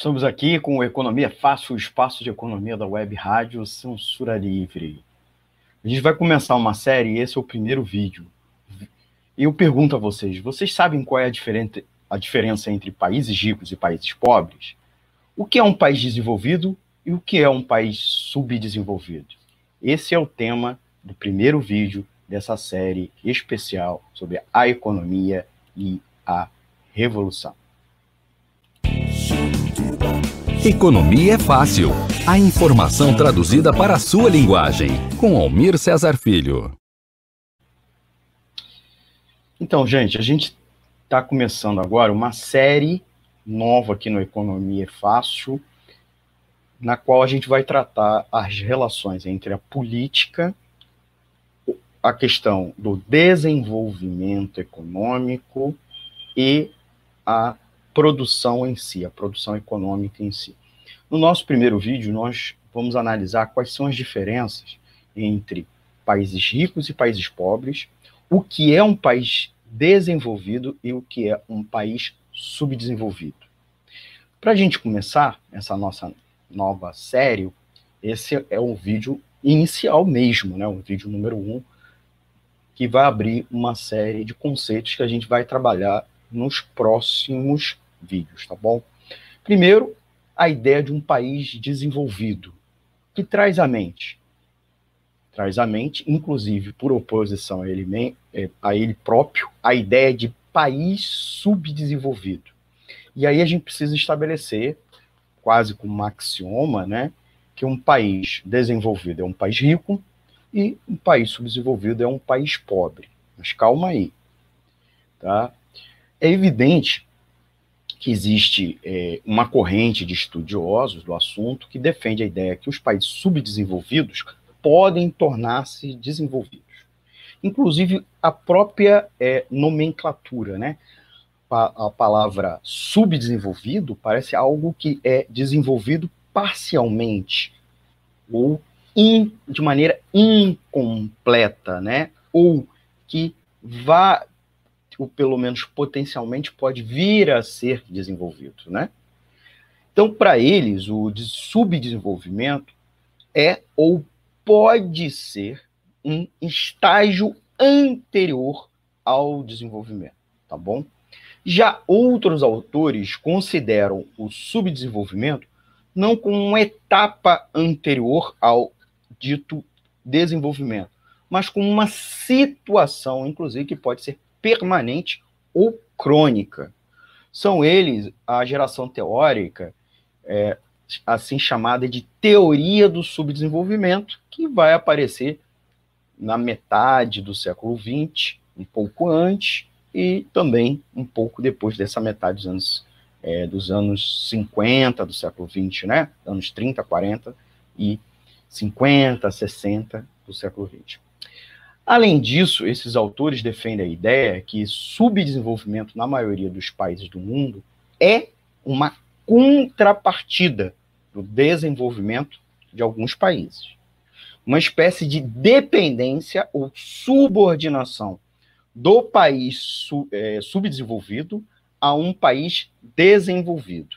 Estamos aqui com o Economia Fácil, o espaço de economia da Web Rádio Censura Livre. A gente vai começar uma série e esse é o primeiro vídeo. Eu pergunto a vocês: vocês sabem qual é a, diferente, a diferença entre países ricos e países pobres? O que é um país desenvolvido e o que é um país subdesenvolvido? Esse é o tema do primeiro vídeo dessa série especial sobre a economia e a revolução. Economia é fácil. A informação traduzida para a sua linguagem. Com Almir Cesar Filho. Então, gente, a gente está começando agora uma série nova aqui no Economia é Fácil, na qual a gente vai tratar as relações entre a política, a questão do desenvolvimento econômico e a produção em si, a produção econômica em si. No nosso primeiro vídeo, nós vamos analisar quais são as diferenças entre países ricos e países pobres, o que é um país desenvolvido e o que é um país subdesenvolvido. Para a gente começar essa nossa nova série, esse é o vídeo inicial mesmo, né? o vídeo número um, que vai abrir uma série de conceitos que a gente vai trabalhar nos próximos vídeos, tá bom? Primeiro, a ideia de um país desenvolvido, que traz à mente. Traz à mente, inclusive por oposição a ele, é, a ele próprio, a ideia de país subdesenvolvido. E aí a gente precisa estabelecer, quase como um axioma, né, que um país desenvolvido é um país rico e um país subdesenvolvido é um país pobre. Mas calma aí, tá? É evidente que existe é, uma corrente de estudiosos do assunto que defende a ideia que os países subdesenvolvidos podem tornar-se desenvolvidos. Inclusive, a própria é, nomenclatura, né? A, palavra subdesenvolvido parece algo que é desenvolvido parcialmente ou in, de maneira incompleta, né? Ou que vá ou pelo menos potencialmente pode vir a ser desenvolvido, né? Então, para eles, o subdesenvolvimento é ou pode ser um estágio anterior ao desenvolvimento, tá bom? Já outros autores consideram o subdesenvolvimento não como uma etapa anterior ao dito desenvolvimento, mas como uma situação, inclusive, que pode ser permanente ou crônica. São eles a geração teórica, é, assim chamada de teoria do subdesenvolvimento, que vai aparecer na metade do século XX, um pouco antes, e também um pouco depois dessa metade dos anos, é, dos anos 50 do século XX, né? Anos 30, 40 e 50, 60 do século XX. Além disso, esses autores defendem a ideia que subdesenvolvimento na maioria dos países do mundo é uma contrapartida do desenvolvimento de alguns países. Uma espécie de dependência ou subordinação do país é, subdesenvolvido a um país desenvolvido.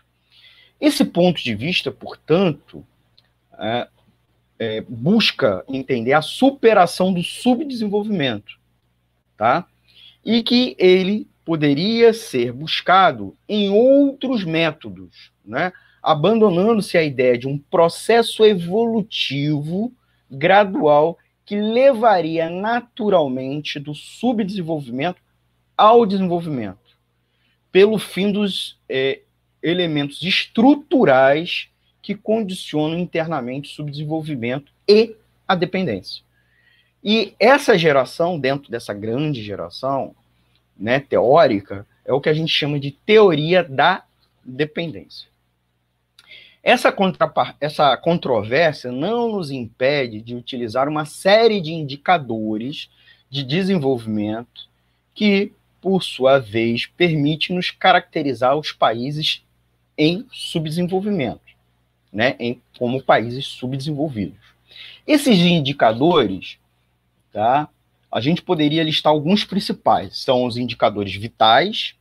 Esse ponto de vista, portanto, é, é, busca entender a superação do subdesenvolvimento, tá? E que ele poderia ser buscado em outros métodos, né? Abandonando-se a ideia de um processo evolutivo gradual que levaria naturalmente do subdesenvolvimento ao desenvolvimento, pelo fim dos é, elementos estruturais que condicionam internamente o subdesenvolvimento e a dependência. E essa geração, dentro dessa grande geração né, teórica, é o que a gente chama de teoria da dependência. Essa, essa controvérsia não nos impede de utilizar uma série de indicadores de desenvolvimento que, por sua vez, permite nos caracterizar os países em subdesenvolvimento né, em, como países subdesenvolvidos. Esses indicadores, tá, a gente poderia listar alguns principais. São os indicadores vitais,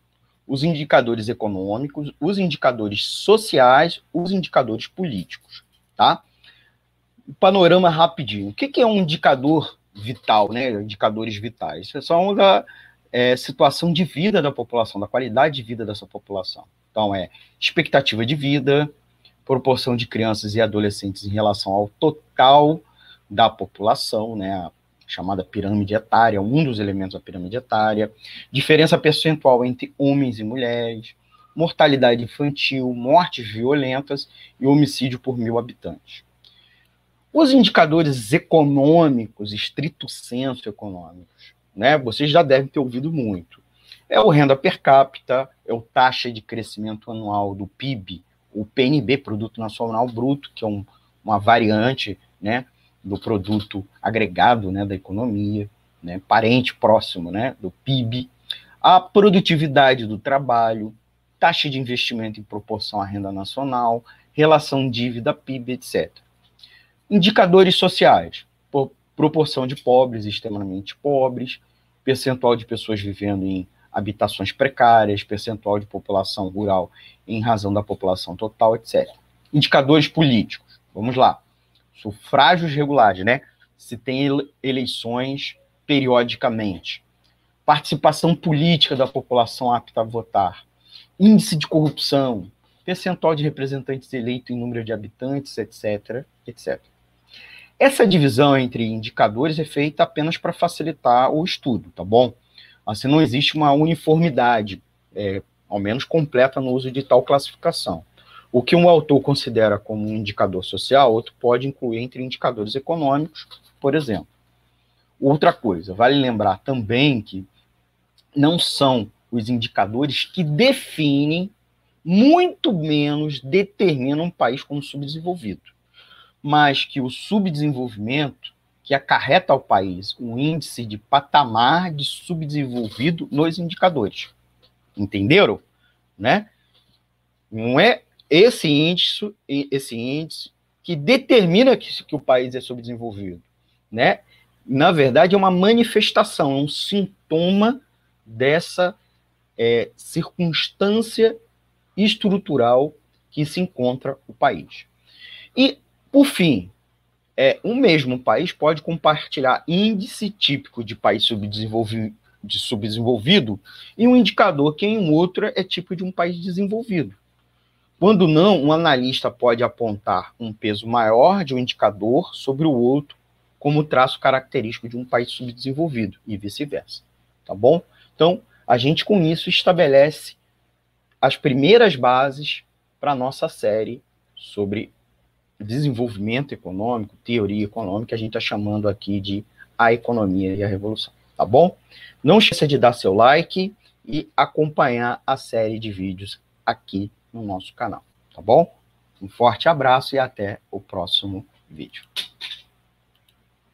os indicadores econômicos, os indicadores sociais, os indicadores políticos, tá? Panorama rapidinho. O que, é um indicador vital, né? Indicadores vitais. É só da é, situação de vida da população, da qualidade de vida dessa população. Então, é expectativa de vida, proporção de crianças e adolescentes em relação ao total da população, né? A chamada pirâmide etária, um dos elementos da pirâmide etária, diferença percentual entre homens e mulheres, mortalidade infantil, mortes violentas e homicídio por mil habitantes. Os indicadores econômicos, estrito senso econômicos, né? Vocês já devem ter ouvido muito. É o renda per capita, é o taxa de crescimento anual do PIB, o PNB, Produto Nacional Bruto, que é um, uma variante, né, do produto agregado né, da economia, né, parente próximo né, do PIB, a produtividade do trabalho, taxa de investimento em proporção à renda nacional, relação dívida-PIB, etc. Indicadores sociais, proporção de pobres extremamente pobres, percentual de pessoas vivendo em habitações precárias, percentual de população rural em razão da população total, etc. Indicadores políticos, vamos lá sufrágios regulares, né? Se tem eleições periodicamente. Participação política da população apta a votar. Índice de corrupção, percentual de representantes eleitos em número de habitantes, etc, etc. Essa divisão entre indicadores é feita apenas para facilitar o estudo, tá bom? Assim, não existe uma uniformidade, é, ao menos completa, no uso de tal classificação. O que um autor considera como um indicador social, outro pode incluir entre indicadores econômicos, por exemplo. Outra coisa, vale lembrar também que não são os indicadores que definem, muito menos determinam um país como subdesenvolvido, mas que o subdesenvolvimento que acarreta ao país um índice de patamar de subdesenvolvido nos indicadores. Entenderam? Né? Não é esse índice, esse índice que determina que, que o país é subdesenvolvido, né? Na verdade, é uma manifestação, é um sintoma dessa é, circunstância estrutural que se encontra o país. E, por fim, é, um mesmo país pode compartilhar índice típico de país subdesenvolvido, de subdesenvolvido e um indicador que em outro é tipo de um país desenvolvido. Quando não, um analista pode apontar um peso maior de um indicador sobre o outro como traço característico de um país subdesenvolvido e vice-versa, tá bom? Então, a gente com isso estabelece as primeiras bases para a nossa série sobre desenvolvimento econômico, teoria econômica, a gente está chamando aqui de a economia e a revolução, tá bom? Não esqueça de dar seu like e acompanhar a série de vídeos aqui no nosso canal, tá bom? Um forte abraço e até o próximo vídeo.